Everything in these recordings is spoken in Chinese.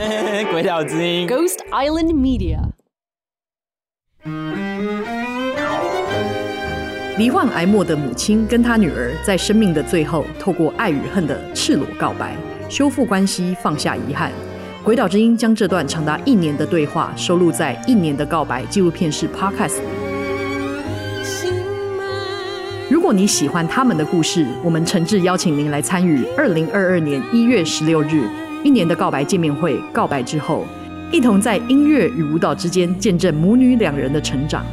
鬼岛之音，Ghost Island Media。罹患癌末的母亲跟她女儿在生命的最后，透过爱与恨的赤裸告白，修复关系，放下遗憾。鬼岛之音将这段长达一年的对话收录在《一年的告白》纪录片式 Podcast 里。如果你喜欢他们的故事，我们诚挚邀请您来参与二零二二年一月十六日一年的告白见面会。告白之后，一同在音乐与舞蹈之间见证母女两人的成长。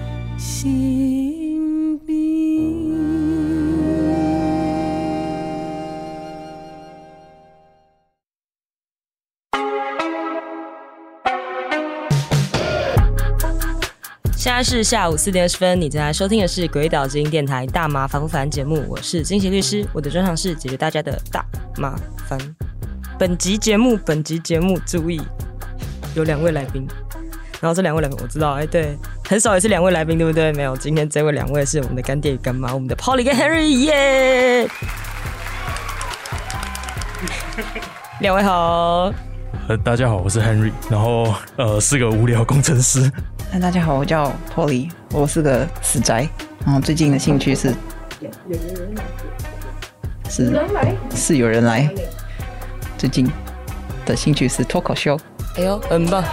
现在是下午四点二十分，你正在收听的是鬼岛之音电台大麻烦不烦节目，我是金贤律师，我的专长是解决大家的大麻烦。本集节目，本集节目注意，有两位来宾，然后这两位来宾我知道，哎，对，很少也是两位来宾，对不对？没有，今天这位两位是我们的干爹与干妈，我们的 Polly 跟 Henry，耶！两位好，呃，大家好，我是 Henry，然后呃是个无聊工程师。那大家好，我叫 Polly，我是个死宅，然后最近的兴趣是，是是有人来，最近的兴趣是脱口秀。哎呦，很棒！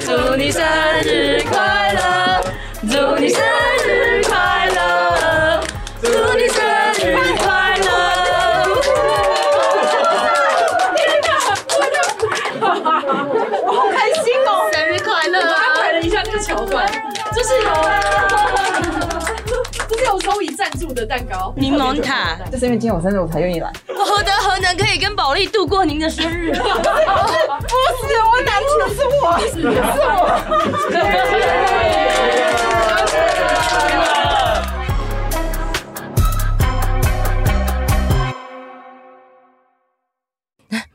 祝你生日快乐！祝你生日快乐！祝你生日快乐！祝你生日快乐！我好开心哦！桥段就是有，就是有收益赞助的蛋糕，柠檬塔，就是因为今天我生日，我才愿意来。我何德何能可以跟宝莉度过您的生日？不是，我难听的是我，是我。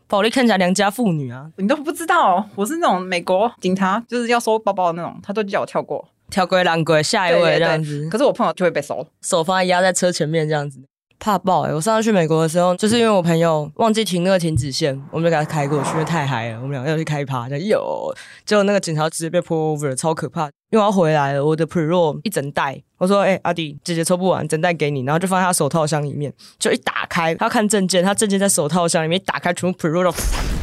宝莉看起来良家妇女啊，你都不知道，我是那种美国警察，就是要收包包的那种，他都叫我跳过，跳过烂过，下一位这样子。可是我碰到就会被收，手放在压在车前面这样子。怕爆哎、欸！我上次去美国的时候，就是因为我朋友忘记停那个停止线，我们就给他开过去，因为太嗨了。我们两个要去开趴，就有，结果那个警察直接被 pull over，超可怕。因为我要回来了，我的 pre-roll 一整袋，我说：“哎、欸，阿弟，姐姐抽不完，整袋给你。”然后就放在他手套箱里面，就一打开，他要看证件，他证件在手套箱里面一打开，全部 pre-roll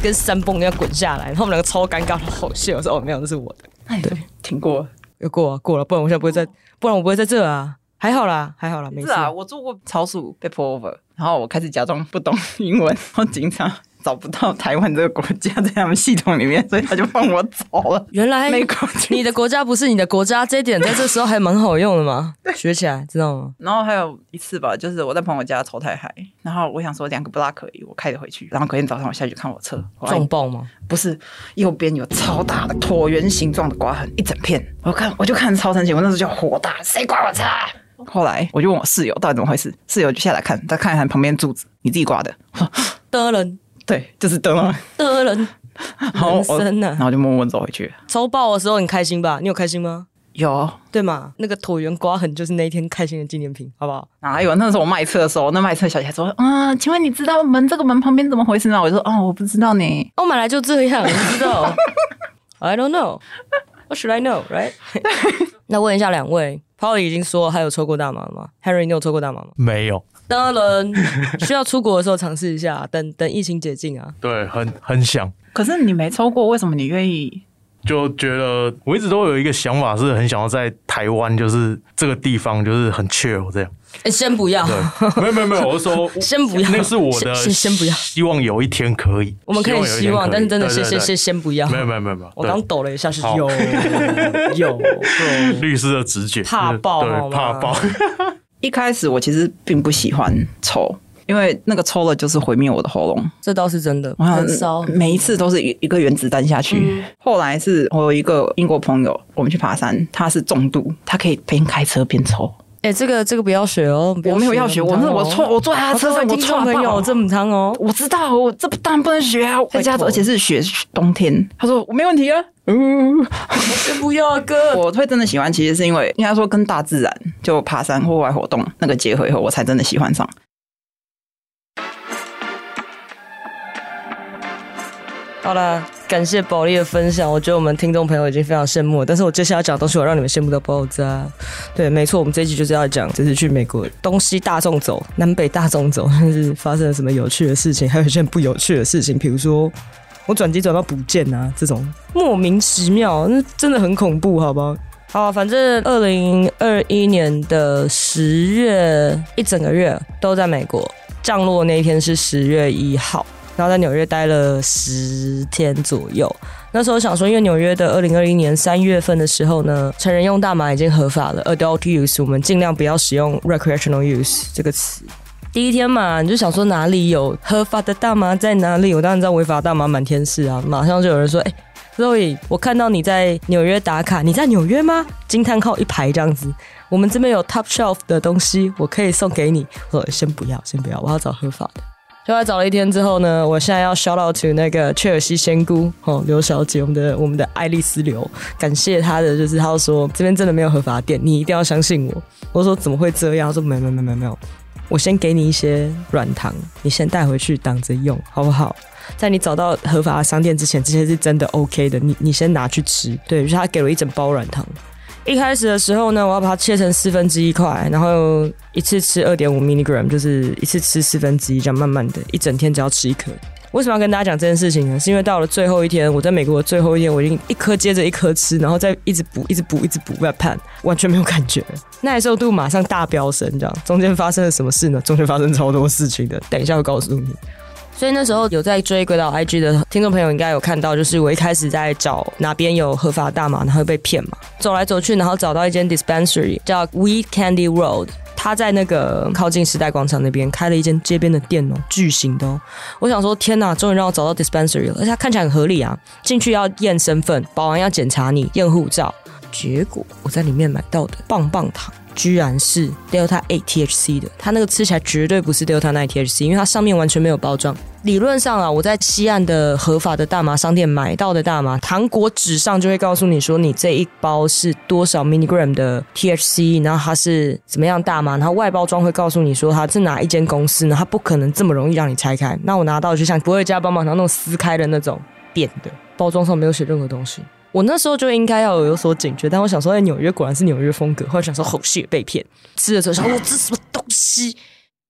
跟山崩一样滚下来，然后我们两个超尴尬，好笑。我说：“哦，没有，那是我的。”哎 对，挺过，又过啊，过了，不然我现在不会在，不然我不会在这啊。还好啦，还好啦，没事啊。我做过超速被 pull over，然后我开始假装不懂 英文，然后警察找不到台湾这个国家在他们系统里面，所以他就放我走了。原来美国，你的国家不是你的国家，这一点在这时候还蛮好用的嘛，学起来知道吗？然后还有一次吧，就是我在朋友家抽太嗨，然后我想说两个 block 可以，我开着回去，然后隔天早上我下去看我车撞爆吗？不是，右边有超大的椭圆形状的刮痕，一整片。我看我就看超生气，我那时候就火大，谁刮我车？后来我就问我室友到底怎么回事，室友就下来看，再看一看旁边柱子，你自己刮的。的人，对，就是的人。的人，好深啊！然后就默默走回去。抽爆的时候很开心吧？你有开心吗？有，对嘛？那个椭圆刮痕就是那一天开心的纪念品，好不好？哪有？那时候我卖车的时候，那卖车小姐说：“嗯，请问你知道门这个门旁边怎么回事吗？”我就说：“哦，我不知道呢。”我买来就这样，你知道？I don't know. What should I know? Right? 那问一下两位。Polly 已经说他有抽过大麻了吗？Harry，你有抽过大麻吗？没有。当然，需要出国的时候尝试一下，等等疫情解禁啊。对，很很想。可是你没抽过，为什么你愿意？就觉得我一直都有一个想法，是很想要在台湾，就是这个地方，就是很 chill 这样。哎，先不要。没有没有没有，我是说 先不要，那是我的先先不要。希望有一天可以，我们可以希望，但是真的先先先先不要。没有没有没有没有，我刚抖了一下，是有 有律师的直觉，怕爆，对，怕爆。一开始我其实并不喜欢抽。因为那个抽了就是毁灭我的喉咙，这倒是真的，我很烧。每一次都是一一个原子弹下去。嗯、后来是我有一个英国朋友，我们去爬山，他是重度，他可以边开车边抽。哎、欸，这个这个不要学哦，我没有要学，我是我错，我坐在他车上，我错没有这么长哦。我知道，我这当然不能学啊，在家走，而且是学冬天。他说我没问题啊，嗯，先不要哥。我会真的喜欢，其实是因为应该说跟大自然就爬山户外活动那个结合以后，我才真的喜欢上。好了，感谢宝莉的分享。我觉得我们听众朋友已经非常羡慕了，但是我接下来讲的东西，我让你们羡慕到爆炸。对，没错，我们这一集就是要讲，这次去美国东西大众走，南北大众走，但是发生了什么有趣的事情，还有一件不有趣的事情，比如说我转机转到不见啊，这种莫名其妙，那真的很恐怖，好不好？好，反正二零二一年的十月一整个月都在美国，降落那一天是十月一号。然后在纽约待了十天左右。那时候想说，因为纽约的二零二一年三月份的时候呢，成人用大麻已经合法了，adult use，我们尽量不要使用 recreational use 这个词。第一天嘛，你就想说哪里有合法的大麻在哪里？我当然知道违法大麻满天是啊。马上就有人说：“哎，Zoe，我看到你在纽约打卡，你在纽约吗？”惊叹号一排这样子。我们这边有 top shelf 的东西，我可以送给你。我：“先不要，先不要，我要找合法的。”就来找了一天之后呢，我现在要 shout out to 那个雀尔西仙姑哦，刘小姐，我们的我们的爱丽丝刘，感谢她的，就是她说这边真的没有合法店，你一定要相信我。我说怎么会这样？她说没没没没没有，我先给你一些软糖，你先带回去挡着用，好不好？在你找到合法的商店之前，这些是真的 OK 的，你你先拿去吃。对，就是他给了一整包软糖。一开始的时候呢，我要把它切成四分之一块，然后一次吃二点五 milligram，就是一次吃四分之一，这样慢慢的，一整天只要吃一颗。为什么要跟大家讲这件事情呢？是因为到了最后一天，我在美国的最后一天，我已经一颗接着一颗吃，然后再一直补，一直补，一直补，在盼，完全没有感觉，耐受度马上大飙升，这样中间发生了什么事呢？中间发生超多事情的，等一下会告诉你。所以那时候有在追轨道 IG 的听众朋友应该有看到，就是我一开始在找哪边有合法大麻，然后被骗嘛，走来走去，然后找到一间 dispensary 叫 Weed Candy Road，他在那个靠近时代广场那边开了一间街边的店哦，巨型的哦。我想说天哪，终于让我找到 dispensary 了，而且它看起来很合理啊。进去要验身份，保安要检查你，验护照。结果我在里面买到的棒棒糖。居然是 Delta 8 THC 的，它那个吃起来绝对不是 Delta 9 THC，因为它上面完全没有包装。理论上啊，我在西岸的合法的大麻商店买到的大麻，糖果纸上就会告诉你说，你这一包是多少 milligram 的 THC，然后它是怎么样大麻，然后外包装会告诉你说它是哪一间公司呢？它不可能这么容易让你拆开。那我拿到就像不会加棒棒糖那种撕开的那种扁的，包装上没有写任何东西。我那时候就应该要有所警觉，但我想说，在纽约果然是纽约风格。后来想说，好血被骗，吃的时候想，我这什么东西？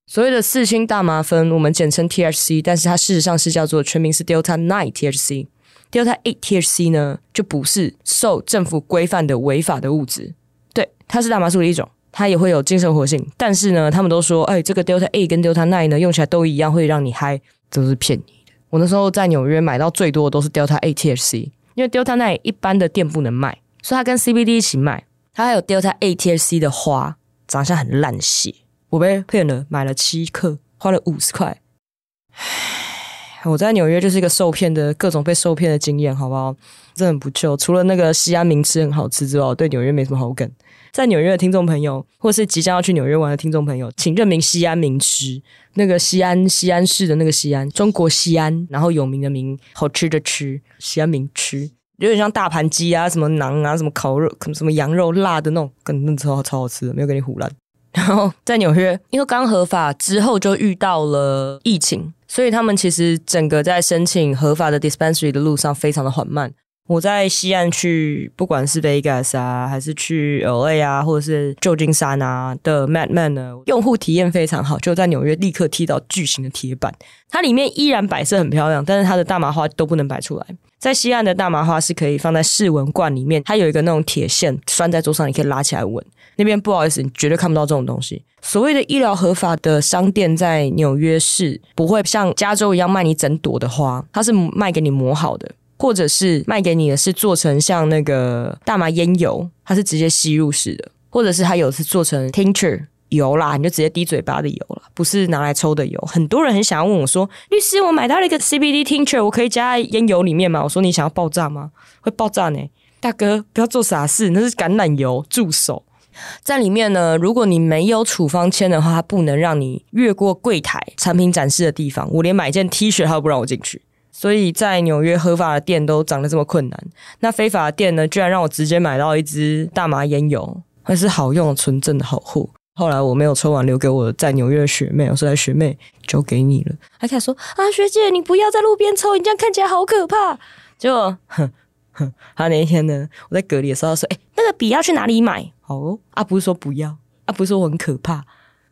所谓的四氢大麻酚，我们简称 THC，但是它事实上是叫做全名是 Delta 9 THC。Delta 8 THC 呢，就不是受政府规范的违法的物质。对，它是大麻素的一种，它也会有精神活性。但是呢，他们都说，哎，这个 Delta 8跟 Delta 9呢，用起来都一样，会让你嗨，都是骗你的。我那时候在纽约买到最多的都是 Delta 8 THC。因为 Delta 9一般的店不能卖，所以它跟 CBD 一起卖。它还有 Delta ATC 的花，长相很烂血。我被骗了，买了七克，花了五十块。唉，我在纽约就是一个受骗的各种被受骗的经验，好不好？真的很不错。除了那个西安名吃很好吃之外，我对纽约没什么好感。在纽约的听众朋友，或是即将要去纽约玩的听众朋友，请认明西安名吃。那个西安，西安市的那个西安，中国西安，然后有名的名，好吃的吃，西安名吃，有点像大盘鸡啊，什么馕啊，什么烤肉，什么羊肉辣的那种，跟那超超好吃的，没有给你唬烂。然后在纽约，因为刚合法之后就遇到了疫情，所以他们其实整个在申请合法的 dispensary 的路上非常的缓慢。我在西岸去，不管是 Vegas 啊，还是去 LA 啊，或者是旧金山啊的 Madman 呢，用户体验非常好。就在纽约立刻踢到巨型的铁板，它里面依然摆设很漂亮，但是它的大麻花都不能摆出来。在西岸的大麻花是可以放在试闻罐里面，它有一个那种铁线拴在桌上，你可以拉起来闻。那边不好意思，你绝对看不到这种东西。所谓的医疗合法的商店在纽约市不会像加州一样卖你整朵的花，它是卖给你磨好的。或者是卖给你的是做成像那个大麻烟油，它是直接吸入式的；或者是它有是做成 tincture 油啦，你就直接滴嘴巴的油啦，不是拿来抽的油。很多人很想要问我说：“律师，我买到了一个 CBD tincture，我可以加在烟油里面吗？”我说：“你想要爆炸吗？会爆炸呢，大哥，不要做傻事，那是橄榄油，住手！在里面呢，如果你没有处方签的话，它不能让你越过柜台产品展示的地方。我连买件 T 恤，它都不让我进去。”所以在纽约合法的店都长得这么困难，那非法的店呢，居然让我直接买到一支大麻烟油，还是好用的纯正的好货。后来我没有抽完，留给我在纽约的学妹，我说：“来学妹，交给你了。”还开始说：“啊，学姐，你不要在路边抽，你这样看起来好可怕。”结果，哼哼，他那一天呢，我在隔离的时候说：“哎、欸，那个笔要去哪里买？”好哦，啊，不是说不要，啊，不是说我很可怕。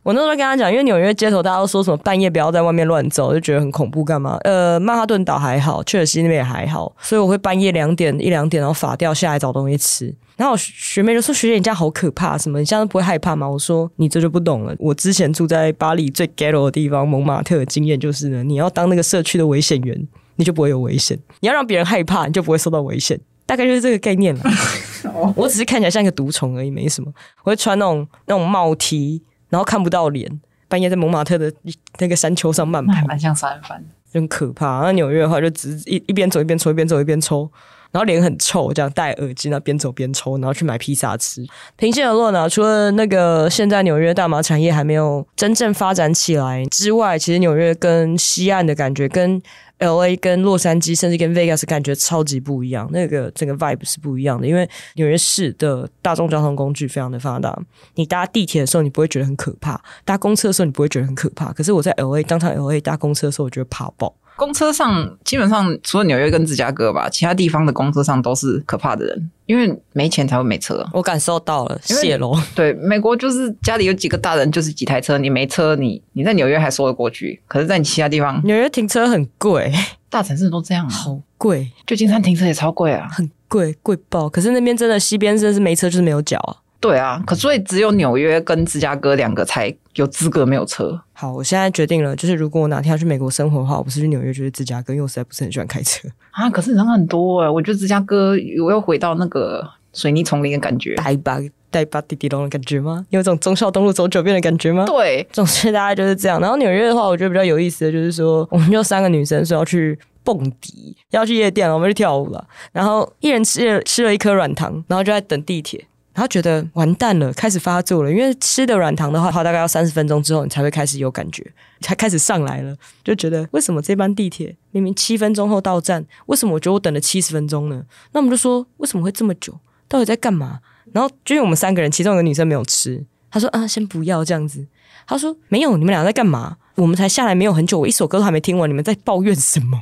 我那时候跟他讲，因为纽约街头大家都说什么半夜不要在外面乱走，就觉得很恐怖，干嘛？呃，曼哈顿岛还好，切尔西那边也还好，所以我会半夜两点一两点，然后法掉下来找东西吃。然后我学妹就说：“学姐，你这样好可怕，什么？你这样不会害怕吗？”我说：“你这就不懂了。我之前住在巴黎最 ghetto 的地方蒙马特的经验就是呢，你要当那个社区的危险员，你就不会有危险；你要让别人害怕，你就不会受到危险。大概就是这个概念了。我只是看起来像一个毒虫而已，没什么。我会穿那种那种帽 T。”然后看不到脸，半夜在蒙马特的那个山丘上慢跑，蛮像杀人犯，很可怕。那纽约的话，就只一一边走一边抽，一边走一边抽，然后脸很臭，这样戴耳机，然后边走边抽，然后去买披萨吃。平心而论呢，除了那个现在纽约大麻产业还没有真正发展起来之外，其实纽约跟西岸的感觉跟。L A 跟洛杉矶，甚至跟 Vegas 感觉超级不一样，那个整个 vibe 是不一样的。因为纽约市的大众交通工具非常的发达，你搭地铁的时候你不会觉得很可怕，搭公车的时候你不会觉得很可怕。可是我在 L A 当场 L A 搭公车的时候，我觉得怕爆。公车上基本上除了纽约跟芝加哥吧，其他地方的公车上都是可怕的人，因为没钱才会没车。我感受到了泄露。对，美国就是家里有几个大人就是几台车，你没车，你你在纽约还说得过去，可是在你其他地方，纽约停车很贵，大城市都这样啊，好贵，旧金山停车也超贵啊，很贵，贵爆。可是那边真的西边真的是没车就是没有脚啊。对啊，可所以只有纽约跟芝加哥两个才有资格没有车。好，我现在决定了，就是如果我哪天要去美国生活的话，我不是去纽约就是芝加哥，因为我实在不是很喜欢开车啊。可是人很多哎、欸，我觉得芝加哥我又回到那个水泥丛林的感觉，带把带把滴滴龙的感觉吗？有种忠孝东路走九遍的感觉吗？对，总之大概就是这样。然后纽约的话，我觉得比较有意思的就是说，我们就三个女生说要去蹦迪，要去夜店，我们去跳舞了，然后一人吃了吃了一颗软糖，然后就在等地铁。然后觉得完蛋了，开始发作了。因为吃的软糖的话，它大概要三十分钟之后，你才会开始有感觉，才开始上来了。就觉得为什么这班地铁明明七分钟后到站，为什么我觉得我等了七十分钟呢？那我们就说为什么会这么久？到底在干嘛？然后就因为我们三个人，其中一个女生没有吃，她说啊，先不要这样子。她说没有，你们俩在干嘛？我们才下来没有很久，我一首歌都还没听完，你们在抱怨什么？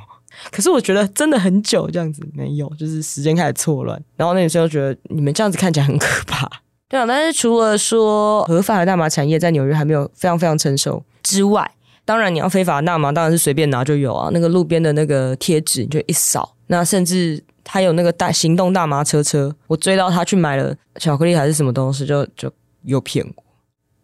可是我觉得真的很久这样子没有，就是时间开始错乱。然后那女生就觉得你们这样子看起来很可怕，对啊。但是除了说合法的大麻产业在纽约还没有非常非常成熟之外，当然你要非法的大麻当然是随便拿就有啊。那个路边的那个贴纸你就一扫，那甚至他有那个大行动大麻车车，我追到他去买了巧克力还是什么东西，就就有骗过。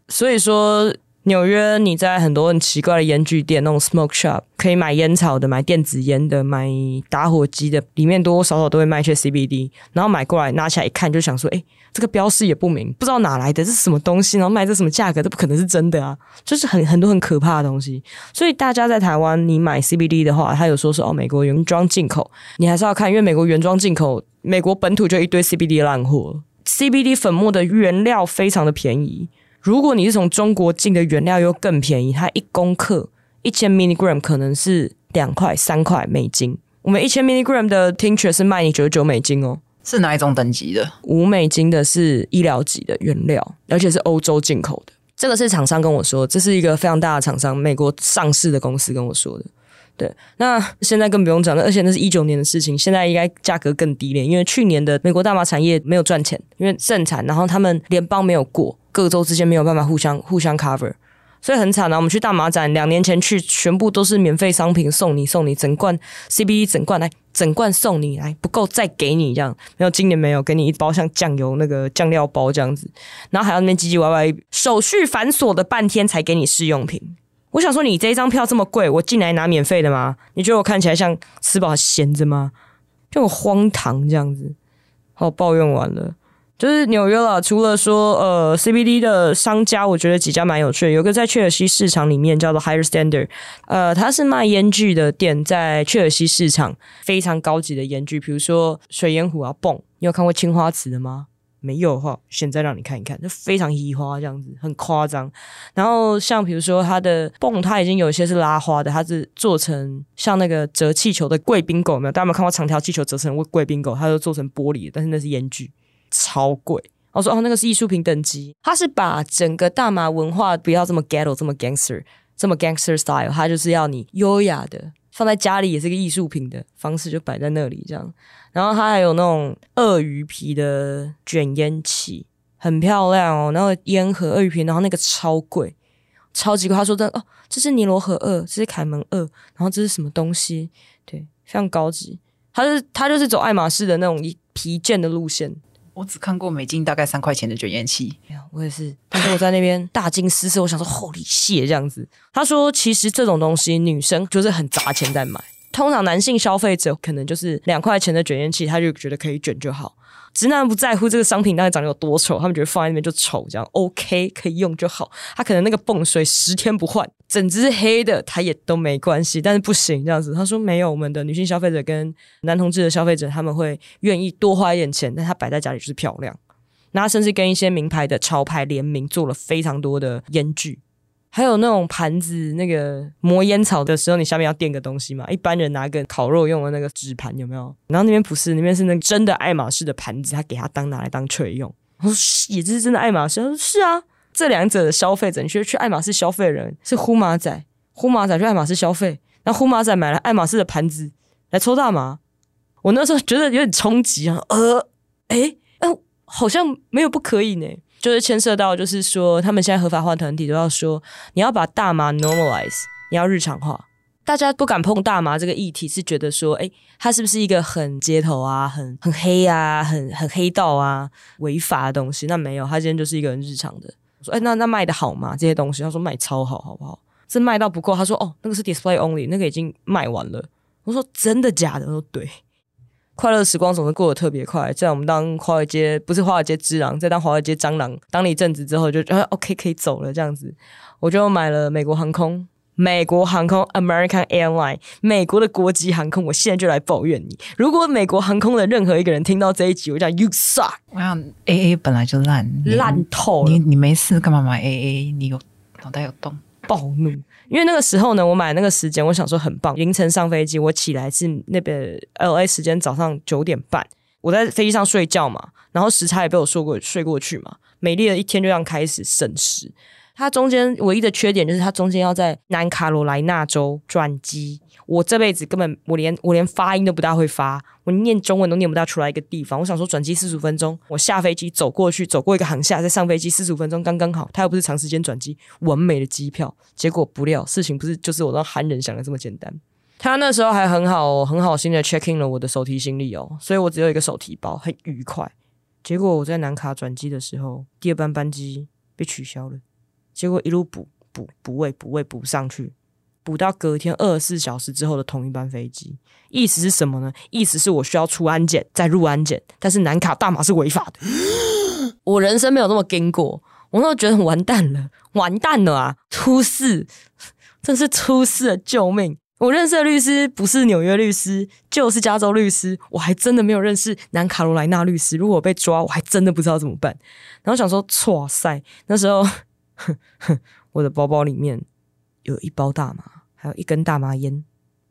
所以说。纽约，你在很多很奇怪的烟具店，那种 smoke shop，可以买烟草的，买电子烟的，买打火机的，里面多多少少都会卖些 CBD。然后买过来拿起来一看，就想说，哎，这个标示也不明，不知道哪来的，这是什么东西？然后卖这什么价格？这不可能是真的啊！就是很很多很可怕的东西。所以大家在台湾，你买 CBD 的话，他有说是哦，美国原装进口，你还是要看，因为美国原装进口，美国本土就一堆 CBD 烂货，CBD 粉末的原料非常的便宜。如果你是从中国进的原料又更便宜，它一公克一千 milligram 可能是两块三块美金。我们一千 milligram 的 tincture 是卖你九十九美金哦。是哪一种等级的？五美金的是医疗级的原料，而且是欧洲进口的。这个是厂商跟我说，这是一个非常大的厂商，美国上市的公司跟我说的。对，那现在更不用讲了，而且那是一九年的事情，现在应该价格更低廉，因为去年的美国大麻产业没有赚钱，因为盛产，然后他们联邦没有过，各州之间没有办法互相互相 cover，所以很惨啊。我们去大麻展两年前去，全部都是免费商品送你送你整罐 CBD 整罐来整罐送你来不够再给你这样，没有今年没有给你一包像酱油那个酱料包这样子，然后还要那边唧唧歪歪，手续繁琐的半天才给你试用品。我想说，你这一张票这么贵，我进来拿免费的吗？你觉得我看起来像吃饱闲着吗？就很荒唐这样子。好，抱怨完了，就是纽约了。除了说呃 CBD 的商家，我觉得几家蛮有趣的。有个在切尔西市场里面叫做 Higher Standard，呃，它是卖烟具的店，在切尔西市场非常高级的烟具，比如说水烟壶啊、泵。你有看过青花瓷的吗？没有的话，现在让你看一看，就非常移花这样子，很夸张。然后像比如说它的泵，它已经有一些是拉花的，它是做成像那个折气球的贵宾狗，没有？大家有没有看过长条气球折成贵宾狗？它就做成玻璃，但是那是烟具，超贵。我说哦，那个是艺术品等级，它是把整个大麻文化不要这么 ghetto，这么 gangster，这么 gangster style，它就是要你优雅的放在家里也是个艺术品的方式，就摆在那里这样。然后他还有那种鳄鱼皮的卷烟器，很漂亮哦。然后烟盒鳄鱼皮，然后那个超贵，超级贵。他说的哦，这是尼罗河鳄，这是凯门鳄，然后这是什么东西？对，非常高级。他是他就是走爱马仕的那种皮件的路线。我只看过美金大概三块钱的卷烟器，我也是。但是我在那边大惊失色，我想说 Holy shit 这样子。他说其实这种东西女生就是很砸钱在买，通常男性消费者可能就是两块钱的卷烟器，他就觉得可以卷就好。直男不在乎这个商品到底长得有多丑，他们觉得放在那边就丑，这样 OK 可以用就好。他可能那个泵水十天不换，整只黑的，他也都没关系。但是不行这样子，他说没有，我们的女性消费者跟男同志的消费者他们会愿意多花一点钱，但他摆在家里就是漂亮。那甚至跟一些名牌的潮牌联名，做了非常多的烟具。还有那种盘子，那个磨烟草的时候，你下面要垫个东西嘛？一般人拿个烤肉用的那个纸盘有没有？然后那边不是，那边是那个真的爱马仕的盘子，他给他当拿来当锤用。我说也就是真的爱马仕，他说是啊。这两者的消费者，你觉得去爱马仕消费的人是呼马仔，呼马仔去爱马仕消费，那呼马仔买了爱马仕的盘子来抽大麻。我那时候觉得有点冲击啊，呃，诶，呃，好像没有不可以呢。就是牵涉到，就是说，他们现在合法化团体都要说，你要把大麻 normalize，你要日常化。大家不敢碰大麻这个议题，是觉得说，哎，它是不是一个很街头啊、很很黑啊、很很黑道啊、违法的东西？那没有，它今天就是一个很日常的。我说，哎，那那卖的好吗？这些东西？他说卖超好，好不好？是卖到不够。他说，哦，那个是 display only，那个已经卖完了。我说，真的假的？我说，对。快乐时光总是过得特别快，在我们当华尔街不是华尔街之狼，在当华尔街蟑螂当了一阵子之后就，就、啊、OK 可以走了这样子。我就买了美国航空，美国航空 American Airline，美国的国籍航空。我现在就来抱怨你，如果美国航空的任何一个人听到这一集，我讲 You suck。我想 AA 本来就烂烂透了，你你没事干嘛买 AA？你有脑袋有洞？暴怒。因为那个时候呢，我买那个时间，我想说很棒。凌晨上飞机，我起来是那边 LA 时间早上九点半，我在飞机上睡觉嘛，然后时差也被我说过睡过去嘛。美丽的一天就这样开始省时。它中间唯一的缺点就是它中间要在南卡罗来纳州转机。我这辈子根本我连我连发音都不大会发，我念中文都念不大出来一个地方。我想说转机四十五分钟，我下飞机走过去，走过一个航厦，再上飞机四十五分钟刚刚好。他又不是长时间转机，完美的机票。结果不料事情不是就是我让韩人想的这么简单。他那时候还很好很好心的 check in 了我的手提行李哦，所以我只有一个手提包，很愉快。结果我在南卡转机的时候，第二班班机被取消了，结果一路补补补位补位补上去。补到隔天二十四小时之后的同一班飞机，意思是什么呢？意思是我需要出安检再入安检，但是南卡大麻是违法的。我人生没有这么经过，我那时候觉得完蛋了，完蛋了啊！出事，真是出事了！救命！我认识的律师不是纽约律师，就是加州律师，我还真的没有认识南卡罗来纳律师。如果我被抓，我还真的不知道怎么办。然后想说，哇塞，那时候哼 哼我的包包里面有一包大麻。还有一根大麻烟、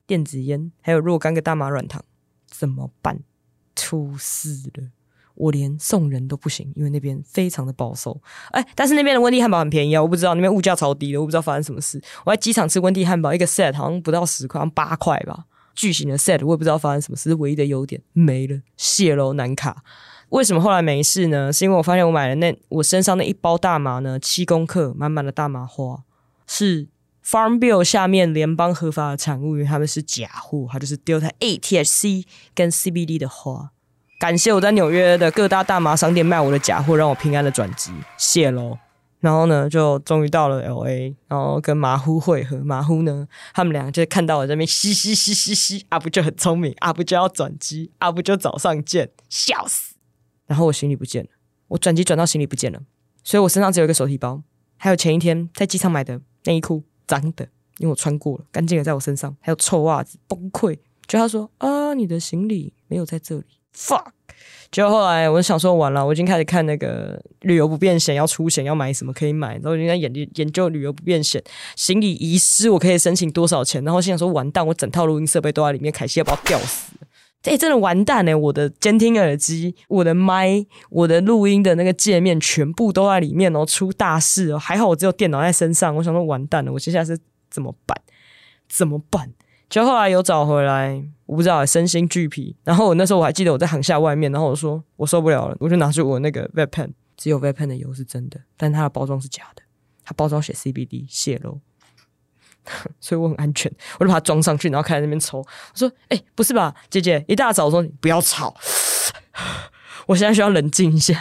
电子烟，还有若干个大麻软糖，怎么办？出事了！我连送人都不行，因为那边非常的保守。哎，但是那边的温蒂汉堡很便宜啊，我不知道那边物价超低的，我不知道发生什么事。我在机场吃温蒂汉堡，一个 set 好像不到十块，八块吧，巨型的 set，我也不知道发生什么事。唯一的优点没了，谢喽难卡。为什么后来没事呢？是因为我发现我买了那我身上那一包大麻呢，七公克，满满的大麻花是。Farm Bill 下面联邦合法的产物，因为他们是假货，它就是丢台 THC 跟 CBD 的花。感谢我在纽约的各大大麻商店卖我的假货，让我平安的转机，谢喽。然后呢，就终于到了 LA，然后跟马夫会合。马夫呢，他们俩就看到我这边 嘻嘻嘻嘻嘻，阿布就很聪明，阿布就要转机，阿布就早上见，笑死。然后我行李不见了，我转机转到行李不见了，所以我身上只有一个手提包，还有前一天在机场买的内衣裤。脏的，因为我穿过了，干净的在我身上，还有臭袜子，崩溃。就他说啊，你的行李没有在这里，fuck。就后来我想说完了，我已经开始看那个旅游不便险，要出险要买什么可以买，然后我就在研究研究旅游不便险，行李遗失我可以申请多少钱，然后心想说完蛋，我整套录音设备都在里面，凯西要把我吊死。哎、真的完蛋哎！我的监听耳机、我的麦、我的录音的那个界面全部都在里面哦，出大事哦！还好我只有电脑在身上，我想说完蛋了，我接下来是怎么办？怎么办？就后来有找回来，我不知道身心俱疲。然后我那时候我还记得我在航厦外面，然后我说我受不了了，我就拿出我那个 vape pen，只有 vape pen 的油是真的，但它的包装是假的，它包装写 CBD 泄露。所以我很安全，我就把它装上去，然后开在那边抽。我说：“哎、不是吧，姐姐？一大早说你不要吵，我现在需要冷静一下，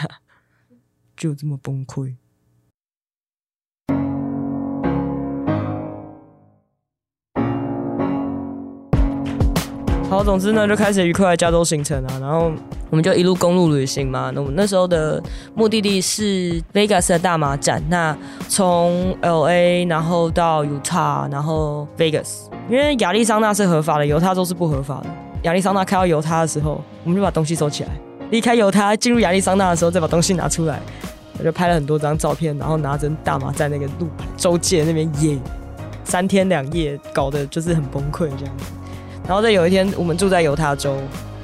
就这么崩溃。”好，总之呢，就开始愉快的加州行程啊，然后我们就一路公路旅行嘛。那我们那时候的目的地是 Vegas 的大麻站，那从 LA 然后到 Utah，然后 Vegas，因为亚利桑那是合法的，犹他州是不合法的。亚利桑那开到犹他的时候，我们就把东西收起来；离开犹他进入亚利桑那的时候，再把东西拿出来。我就拍了很多张照片，然后拿着大麻在那个路牌州界那边耶，三天两夜搞得就是很崩溃这样。然后在有一天，我们住在犹他州，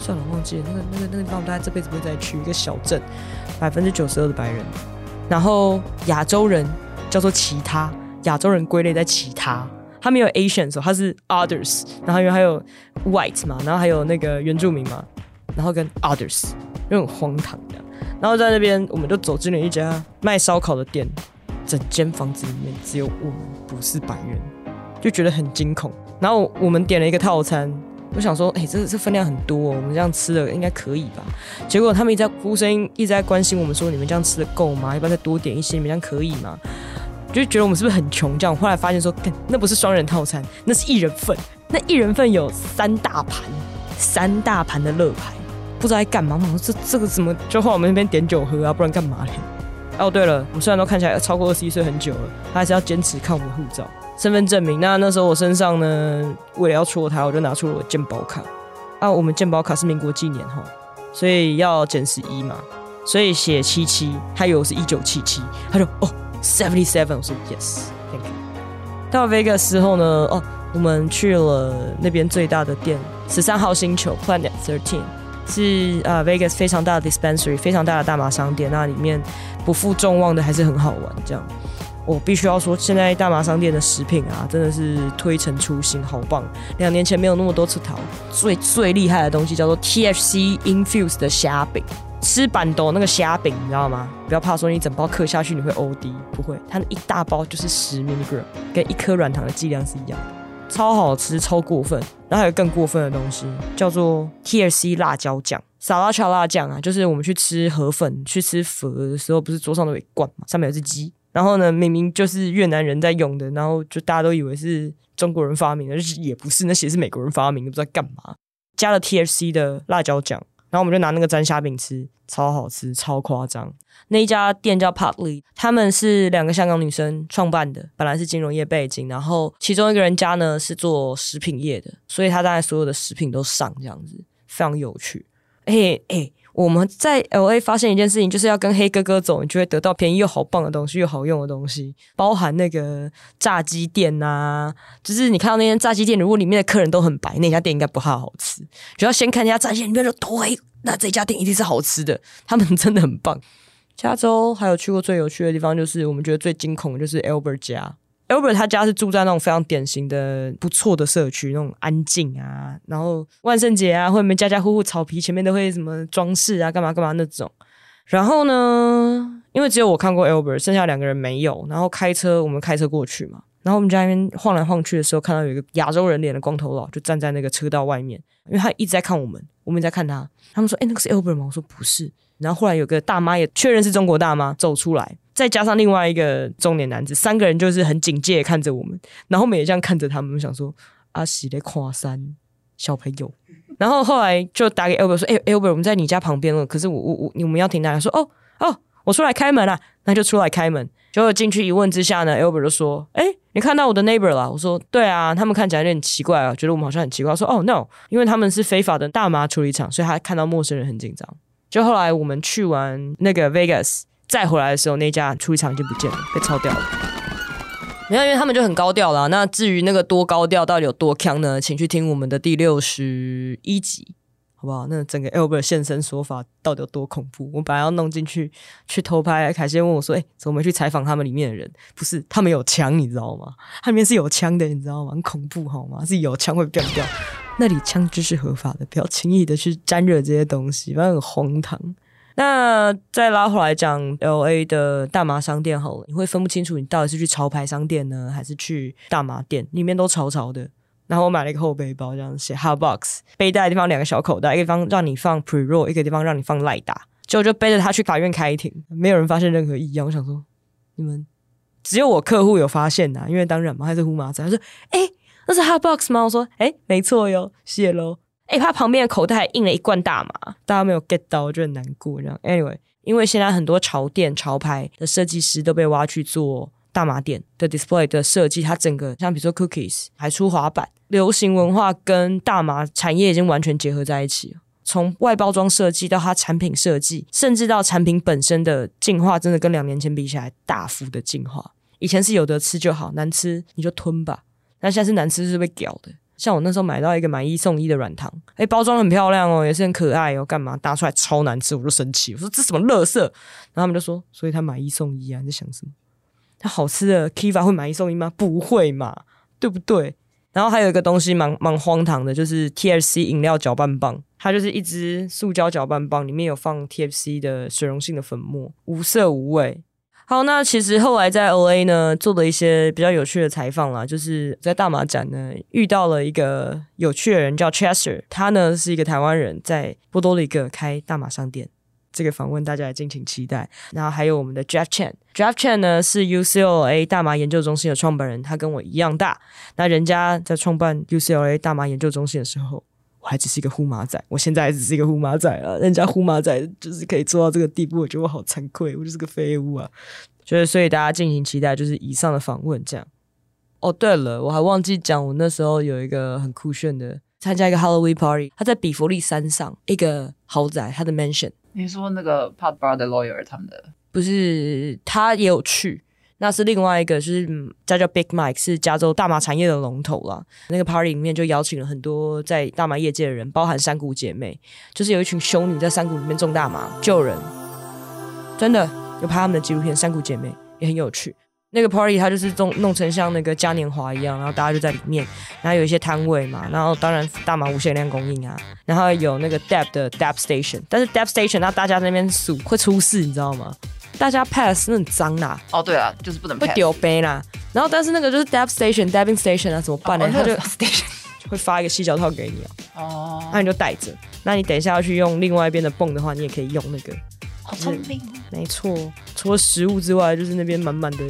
算了，忘记了那个那个那个地方，我大概这辈子不会再去一个小镇，百分之九十二的白人，然后亚洲人叫做其他，亚洲人归类在其他，他没有 Asians，他是 others，然后因为还有 white 嘛，然后还有那个原住民嘛，然后跟 others，就很荒唐的。然后在那边，我们就走进了一家卖烧烤的店，整间房子里面只有我们不是白人，就觉得很惊恐。然后我们点了一个套餐，我想说，哎，这这分量很多，哦我们这样吃的应该可以吧？结果他们一直在服务生一直在关心我们，说你们这样吃的够吗？要不要再多点一些？你们这样可以吗？就觉得我们是不是很穷？这样后来发现说，那不是双人套餐，那是一人份。那一人份有三大盘，三大盘的乐牌，不知道在干嘛。我说这这个怎么？就后来我们那边点酒喝啊，不然干嘛嘞？哦，对了，我们虽然都看起来超过二十一岁很久了，他还是要坚持看我们护照。身份证明，那那时候我身上呢，为了要戳他，我就拿出了我的健保卡。啊，我们健保卡是民国纪年哈，所以要减十一嘛，所以写七七，他以为我是一九七七，他说哦，seventy seven，我说 yes，thank you。到 Vegas 之后呢，哦，我们去了那边最大的店，十三号星球 Planet Thirteen，是啊 Vegas 非常大的 dispensary，非常大的大麻商店，那里面不负众望的还是很好玩，这样。我必须要说，现在大麻商店的食品啊，真的是推陈出新，好棒！两年前没有那么多出头，最最厉害的东西叫做 THC infused 的虾饼，吃板豆那个虾饼，你知道吗？不要怕说你整包嗑下去你会 OD，不会，它那一大包就是十 milligram，跟一颗软糖的剂量是一样的，超好吃，超过分。然后还有更过分的东西，叫做 THC 辣椒酱，沙拉乔辣酱啊，就是我们去吃河粉、去吃粉的时候，不是桌上都有一罐嘛，上面有只鸡。然后呢，明明就是越南人在用的，然后就大家都以为是中国人发明的，就是也不是，那些是美国人发明的，不知道干嘛。加了 TFC 的辣椒酱，然后我们就拿那个沾虾饼吃，超好吃，超夸张。那一家店叫 Partly，他们是两个香港女生创办的，本来是金融业背景，然后其中一个人家呢是做食品业的，所以他大概所有的食品都上这样子，非常有趣。哎哎。我们在 LA 发现一件事情，就是要跟黑哥哥走，你就会得到便宜又好棒的东西，又好用的东西，包含那个炸鸡店呐、就是你看到那间炸鸡店，如果里面的客人都很白，那家店应该不太好吃。就要先看一下炸鸡店里面的多黑，那这家店一定是好吃的。他们真的很棒。加州还有去过最有趣的地方，就是我们觉得最惊恐的就是 Albert 家。Albert 他家是住在那种非常典型的不错的社区，那种安静啊，然后万圣节啊，或者家家户户草皮前面都会什么装饰啊，干嘛干嘛那种。然后呢，因为只有我看过 Albert，剩下两个人没有。然后开车，我们开车过去嘛。然后我们在那边晃来晃去的时候，看到有一个亚洲人脸的光头佬，就站在那个车道外面，因为他一直在看我们，我们也在看他。他们说：“哎，那个是 Albert 吗？”我说：“不是。”然后后来有个大妈也确认是中国大妈走出来。再加上另外一个中年男子，三个人就是很警戒看着我们，然后我们也这样看着他们，想说阿喜的跨山小朋友。然后后来就打给 Albert 说：“哎、欸、，Albert，我们在你家旁边了，可是我我我你们要停哪里？”说：“哦哦，我出来开门了。”那就出来开门。结果进去一问之下呢，Albert 就说：“哎、你看到我的 neighbor 了？”我说：“对啊，他们看起来有点奇怪啊，觉得我们好像很奇怪。”说：“哦，no，因为他们是非法的大麻处理厂，所以他看到陌生人很紧张。”就后来我们去完那个 Vegas。再回来的时候，那家处理厂已经不见了，被抄掉了。没有，因为他们就很高调了。那至于那个多高调，到底有多强呢？请去听我们的第六十一集。好不好？那整个 Albert 现身说法到底有多恐怖？我本来要弄进去去偷拍，凯西问我说：“哎、怎么没去采访他们里面的人？不是，他们有枪，你知道吗？他里面是有枪的，你知道吗？很恐怖，好吗？是有枪会变掉。那里枪支是合法的，不要轻易的去沾惹这些东西，不然很荒唐。那再拉回来讲 LA 的大麻商店好了，你会分不清楚你到底是去潮牌商店呢，还是去大麻店？里面都潮潮的。”然后我买了一个厚背包，这样写 Hot Box，背带的地方两个小口袋，一个地方让你放 Pre Roll，一个地方让你放赖打。结果就背着它去法院开庭，没有人发现任何异样。我想说，你们只有我客户有发现呐、因为当然嘛，还是呼麻仔。他说：“哎，那是 Hot Box 吗？”我说：“哎，没错哟，谢喽。”哎，他旁边的口袋还印了一罐大麻，大家没有 get 到，我就很难过。这样，Anyway，因为现在很多潮店、潮牌的设计师都被挖去做。大麻店的 display 的设计，它整个像比如说 cookies 还出滑板，流行文化跟大麻产业已经完全结合在一起了。从外包装设计到它产品设计，甚至到产品本身的进化，真的跟两年前比起来大幅的进化。以前是有得吃就好，难吃你就吞吧。那现在是难吃是被屌的。像我那时候买到一个买一送一的软糖，哎，包装很漂亮哦，也是很可爱哦，干嘛搭出来超难吃，我就生气，我说这什么垃圾？然后他们就说，所以他买一送一啊，你在想什么？它好吃的 Kiva 会买一送一吗？不会嘛，对不对？然后还有一个东西蛮蛮荒唐的，就是 TFC 饮料搅拌棒，它就是一支塑胶搅拌棒，里面有放 TFC 的水溶性的粉末，无色无味。好，那其实后来在 O A 呢做了一些比较有趣的采访啦，就是在大麻展呢遇到了一个有趣的人叫 Chester，他呢是一个台湾人，在波多黎各开大麻商店。这个访问大家也敬请期待。然后还有我们的 Jeff Chen，Jeff Chen 呢是 UCLA 大麻研究中心的创办人，他跟我一样大。那人家在创办 UCLA 大麻研究中心的时候，我还只是一个呼马仔，我现在还只是一个呼马仔啊。人家呼马仔就是可以做到这个地步，我觉得我好惭愧，我就是个废物啊。就是所以大家敬请期待，就是以上的访问这样。哦，对了，我还忘记讲，我那时候有一个很酷炫的，参加一个 Halloween party，他在比佛利山上一个豪宅，他的 mansion。你说那个 Bar 的 lawyer 他们的不是，他也有去，那是另外一个，就是叫叫 Big Mike，是加州大麻产业的龙头啦。那个 party 里面就邀请了很多在大麻业界的人，包含山谷姐妹，就是有一群修女在山谷里面种大麻救人，真的有拍他们的纪录片，山谷姐妹也很有趣。那个 party 它就是弄弄成像那个嘉年华一样，然后大家就在里面，然后有一些摊位嘛，然后当然大麻无限量供应啊，然后有那个 dab 的 dab station，但是 dab station 那大家那边数会出事，你知道吗？大家 pass 那很脏啦。哦，对啊，就是不能 pass 会丢杯啦。然后但是那个就是 dab station dabbing station 啊，怎么办呢？他、哦、就 station 会发一个细脚套给你哦，那你就带着，那你等一下要去用另外一边的泵的话，你也可以用那个。好聪明。没错，除了食物之外，就是那边满满的。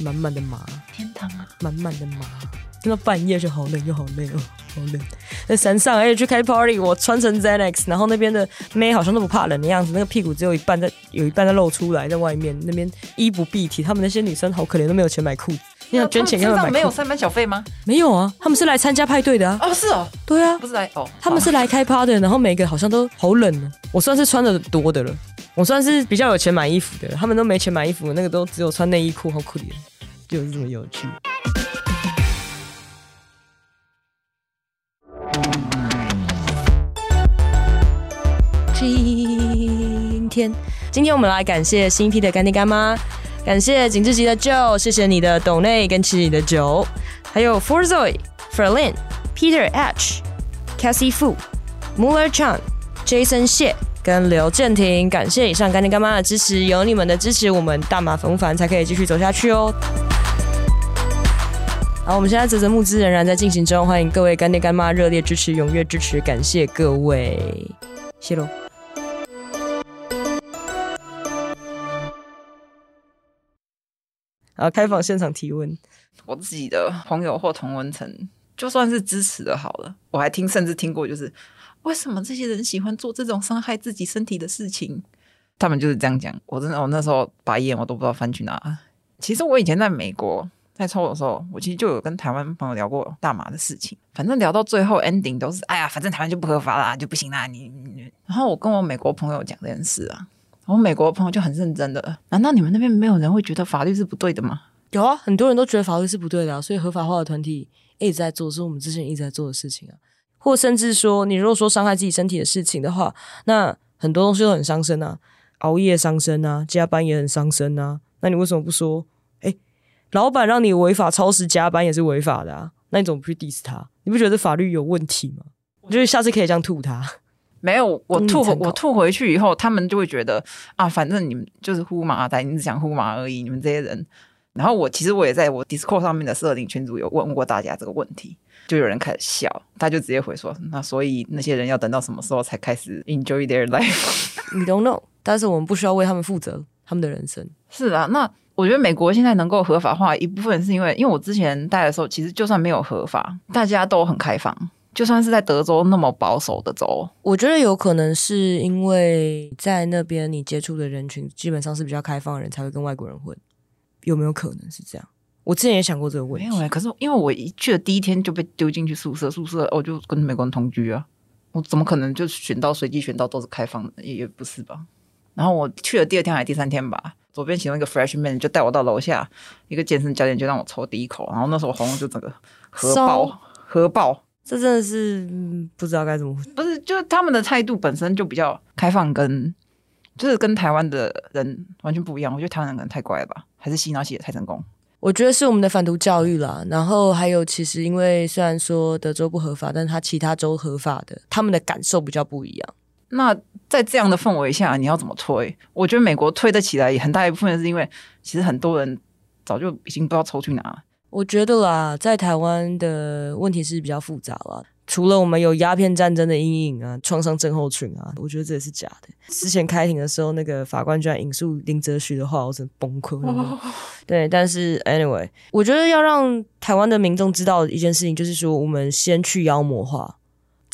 满满的麻，天堂啊！满满的麻，真的半夜就好冷又好累哦，好冷。在山上，而且去开 party，我穿成 Xanax，然后那边的妹好像都不怕冷的样子，那个屁股只有一半在，有一半在露出来，在外面那边衣不蔽体。他们那些女生好可怜，都没有钱买裤子。你想捐钱给他们？没有三班小费吗？没有啊，他们是来参加派对的啊。哦，是哦，对啊，不是来哦，他们是来开趴的，然后每个好像都好冷呢。我算是穿的多的了，我算是比较有钱买衣服的，他们都没钱买衣服，那个都只有穿内衣裤，好可怜。就是这么有趣。今天，今天我们来感谢新一批的干爹干妈，感谢景致吉的 Joe，，谢谢你的董内跟吃你的酒，还有 Forzoy、Ferlin、Peter H、Cassie Fu、Muller Chan、Jason 谢。跟刘建廷，感谢以上干爹干妈的支持，有你们的支持，我们大麻烦不烦才可以继续走下去哦。好，我们现在啧啧募资仍然在进行中，欢迎各位干爹干妈热烈支持、踊跃支持，感谢各位，谢喽。好，开放现场提问，我自己的朋友或同文层，就算是支持的好了，我还听甚至听过，就是。为什么这些人喜欢做这种伤害自己身体的事情？他们就是这样讲。我真的，我那时候白眼我都不知道翻去哪。其实我以前在美国在抽的时候，我其实就有跟台湾朋友聊过大麻的事情。反正聊到最后 ending 都是，哎呀，反正台湾就不合法啦，就不行啦。你，你，然后我跟我美国朋友讲这件事啊，我美国朋友就很认真的。难道你们那边没有人会觉得法律是不对的吗？有啊，很多人都觉得法律是不对的啊，所以合法化的团体一直在做，是我们之前一直在做的事情啊。或甚至说，你如果说伤害自己身体的事情的话，那很多东西都很伤身啊，熬夜伤身啊，加班也很伤身啊。那你为什么不说？哎，老板让你违法超时加班也是违法的啊，那你怎么不去 diss 他？你不觉得法律有问题吗？我觉得下次可以这样吐他。没有，我吐我吐回去以后，他们就会觉得啊，反正你们就是呼麻仔，你只想呼麻而已，你们这些人。然后我其实我也在我 Discord 上面的设定群组有问过大家这个问题。就有人开始笑，他就直接回说：“那所以那些人要等到什么时候才开始 enjoy their life？” We don't know，但是我们不需要为他们负责，他们的人生。是啊，那我觉得美国现在能够合法化一部分是因为，因为我之前待的时候，其实就算没有合法，大家都很开放。就算是在德州那么保守的州，我觉得有可能是因为在那边你接触的人群基本上是比较开放的人，才会跟外国人混。有没有可能是这样？我之前也想过这个问题，没有哎。可是因为我一去的第一天就被丢进去宿舍，宿舍我就跟美国人同居啊，我怎么可能就选到随机选到都是开放的？也也不是吧。然后我去了第二天还是第三天吧，左边其中一个 freshman 就带我到楼下，一个健身教练就让我抽第一口，然后那时候喉咙就整个核爆，核爆。这真的是不知道该怎么，不是，就是他们的态度本身就比较开放跟，跟就是跟台湾的人完全不一样。我觉得台湾人可能太乖了吧，还是洗脑洗的太成功。我觉得是我们的反毒教育啦，然后还有其实因为虽然说德州不合法，但是他其他州合法的，他们的感受比较不一样。那在这样的氛围下，你要怎么推？我觉得美国推得起来，也很大一部分是因为其实很多人早就已经不知道抽去哪。我觉得啦，在台湾的问题是比较复杂了。除了我们有鸦片战争的阴影啊，创伤症候群啊，我觉得这也是假的。之前开庭的时候，那个法官居然引述林则徐的话，我真崩溃。Oh. 对，但是 anyway，我觉得要让台湾的民众知道一件事情，就是说我们先去妖魔化。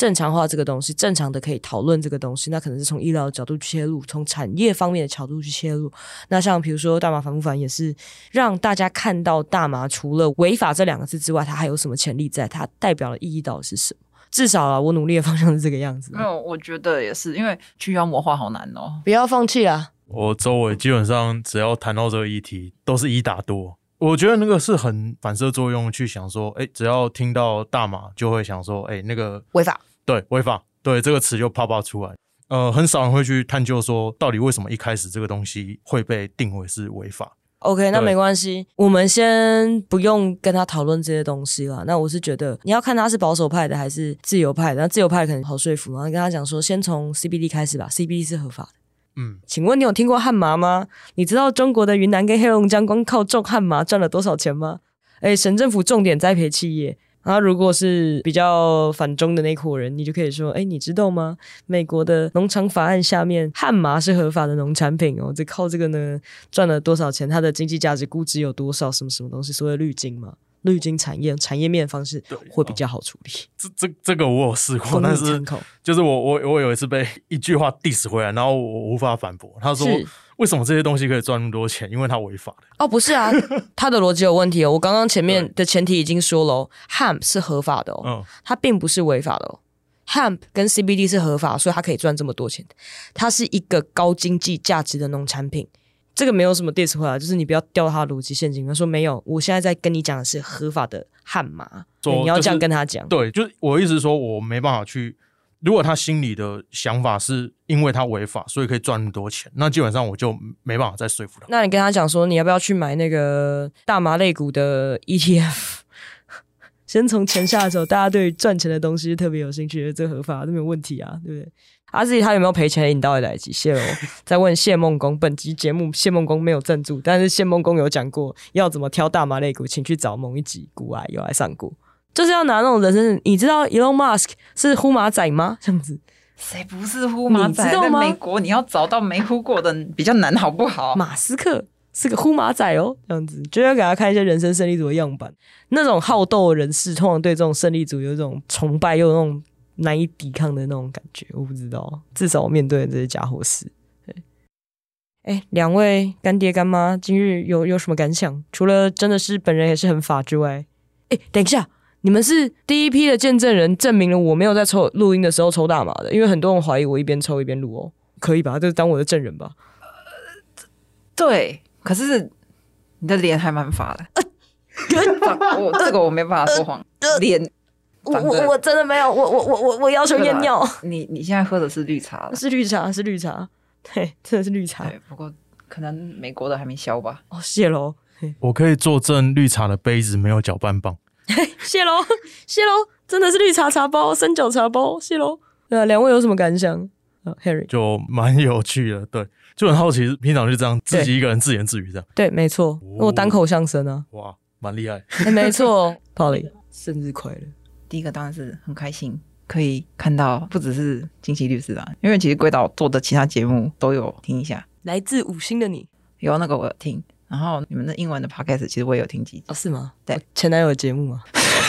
正常化这个东西，正常的可以讨论这个东西，那可能是从医疗的角度去切入，从产业方面的角度去切入。那像比如说大麻反不反，也是让大家看到大麻除了违法这两个字之外，它还有什么潜力在？它代表的意义到底是什么？至少啊，我努力的方向是这个样子。没有，我觉得也是，因为去妖魔化好难哦。不要放弃啊！我周围基本上只要谈到这个议题，都是一打多。我觉得那个是很反射作用，去想说，哎，只要听到大麻，就会想说，哎，那个违法。对，违法，对这个词就啪啪出来。呃，很少人会去探究说，到底为什么一开始这个东西会被定为是违法。OK，那没关系，我们先不用跟他讨论这些东西了。那我是觉得，你要看他是保守派的还是自由派的。那自由派可能好说服，然后跟他讲说，先从 CBD 开始吧，CBD 是合法的。嗯，请问你有听过汉麻吗？你知道中国的云南跟黑龙江光靠种汉麻赚了多少钱吗？哎，省政府重点栽培企业。然后，如果是比较反中的那伙人，你就可以说：“哎，你知道吗？美国的农场法案下面，旱麻是合法的农产品哦。这靠这个呢，赚了多少钱？它的经济价值估值有多少？什么什么东西？所谓绿金嘛，绿金产业产业面方式会比较好处理。这这这个我有试过，但是就是我我我有一次被一句话 diss 回来，然后我无法反驳。他说。为什么这些东西可以赚那么多钱？因为它违法的哦，不是啊，它的逻辑有问题哦。我刚刚前面的前提已经说了哦，hemp 是合法的哦，嗯，它并不是违法的哦。hemp 跟 CBD 是合法，所以它可以赚这么多钱。它是一个高经济价值的农产品，这个没有什么 diss 回来，就是你不要掉它的逻辑陷阱。他说没有，我现在在跟你讲的是合法的汉麻，你要这样跟他讲。对，就是我意思是说，我没办法去。如果他心里的想法是因为他违法，所以可以赚那么多钱，那基本上我就没办法再说服他。那你跟他讲说，你要不要去买那个大麻类股的 ETF？先从钱下手，大家对赚钱的东西特别有兴趣，这合法都没有问题啊，对不对？阿自己他有没有赔钱？引到也来及谢喽。再问谢梦工，本集节目谢梦工没有赞助，但是谢梦工有讲过要怎么挑大麻类股，请去找某一集股癌有来上过。就是要拿那种人生，你知道 Elon Musk 是呼马仔吗？这样子，谁不是呼马仔？你知道吗？在美国你要找到没呼过的比较难，好不好？马斯克是个呼马仔哦，这样子就要给他看一些人生胜利组的样板。那种好斗的人士，通常对这种胜利组有一种崇拜，又有那种难以抵抗的那种感觉。我不知道，至少我面对的这些家伙是。对，哎，两位干爹干妈，今日有有什么感想？除了真的是本人也是很法之外，哎，等一下。你们是第一批的见证人，证明了我没有在抽录音的时候抽大麻的，因为很多人怀疑我一边抽一边录哦，可以吧？就当我的证人吧。呃对，可是你的脸还蛮发的。我 这个我没办法说谎，脸我我我真的没有，我我我我我要求验尿。你你现在喝的是绿茶？是绿茶，是绿茶，对，真的是绿茶。不过可能美国的还没消吧。哦，谢喽。我可以作证，绿茶的杯子没有搅拌棒。谢喽，谢喽，真的是绿茶茶包，三角茶包。谢喽。对啊，两位有什么感想？呃，Harry 就蛮有趣的，对，就很好奇，平常就这样自己一个人自言自语这样。对，没错，我单口相声啊。哇，蛮厉害。欸、没错，Polly，生日快乐。第一个当然是很开心，可以看到不只是惊奇律师啊，因为其实归岛做的其他节目都有听一下。来自五星的你，有那个我有听，然后你们的英文的 podcast 其实我也有听几集。哦，是吗？对，前男友的节目吗？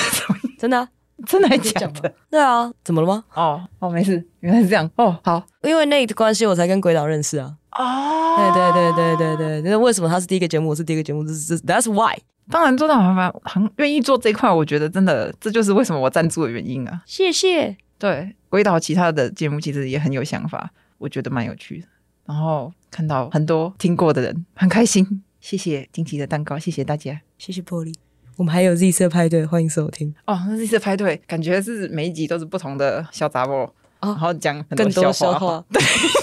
真的、啊。真的还假的？对啊，怎么了吗？哦哦，没事，原来是这样。哦，好，因为那个关系，我才跟鬼岛认识啊。哦，对对对对对对，那为什么他是第一个节目，我是第一个节目？这是 That's why。当然，做大麻烦很愿意做这一块，我觉得真的这就是为什么我赞助的原因啊。谢谢。对，鬼岛其他的节目其实也很有想法，我觉得蛮有趣的。然后看到很多听过的人，很开心。谢谢金奇的蛋糕，谢谢大家，谢谢玻璃。我们还有 Z 色派对，欢迎收听哦。那 Z 色派对感觉是每一集都是不同的小杂货，哦，然后讲更多笑话。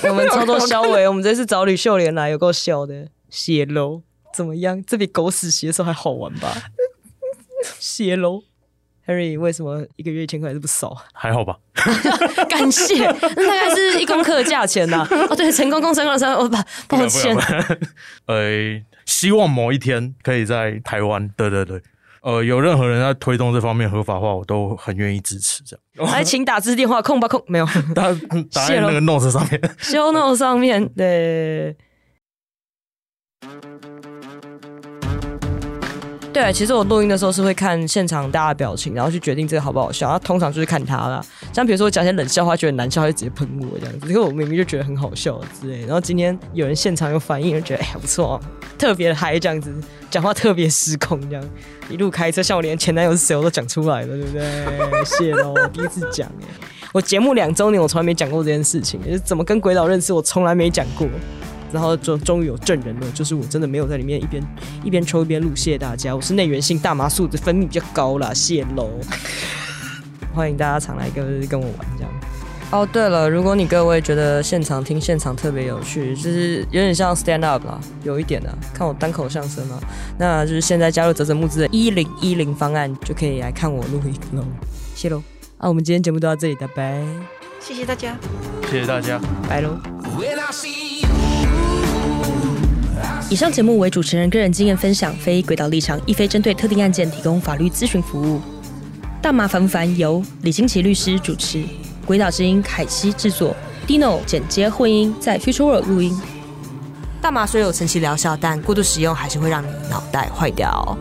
对，我们超多肖伟。我们这次找吕秀莲来，有够笑的。血楼，怎么样？这比狗屎写的时候还好玩吧？谢喽，Harry，为什么一个月一千块还是不少？还好吧？感谢，那大概是一公克的价钱呐。哦，对，成功公升二三，我把抱歉。呃，希望某一天可以在台湾。对对对。呃，有任何人在推动这方面合法化，我都很愿意支持。这样，来，请打字电话空吧空，没有，打打在那个 note 上面，show note 上面，对。对，其实我录音的时候是会看现场大家的表情，然后去决定这个好不好笑。然后通常就是看他啦，像比如说我讲些冷笑话，觉得难笑，他就直接喷我这样子。因为我明明就觉得很好笑之类。然后今天有人现场有反应，就觉得哎不错，特别嗨这样子，讲话特别失控这样。一路开车，像我连前男友是谁我都讲出来了，对不对？谢喽，我第一次讲哎，我节目两周年，我从来没讲过这件事情，就是怎么跟鬼岛认识，我从来没讲过。然后终终于有证人了，就是我真的没有在里面一边一边抽一边录。谢谢大家，我是内源性大麻素质分泌比较高啦，谢喽。欢迎大家常来跟跟我玩这样。哦，对了，如果你各位觉得现场听现场特别有趣，就是有点像 stand up 啦，有一点的、啊，看我单口相声嘛，那就是现在加入泽泽木资的一零一零方案，就可以来看我录一个喽。谢喽。啊，我们今天节目就到这里，拜拜。谢谢大家，谢谢大家，拜喽。以上节目为主持人个人经验分享，非鬼岛立场，亦非针对特定案件提供法律咨询服务。大麻烦不烦由李金奇律师主持，鬼岛之音凯西制作，Dino 剪接混音，在 Future World 录音。大麻虽有神奇疗效，但过度使用还是会让你脑袋坏掉。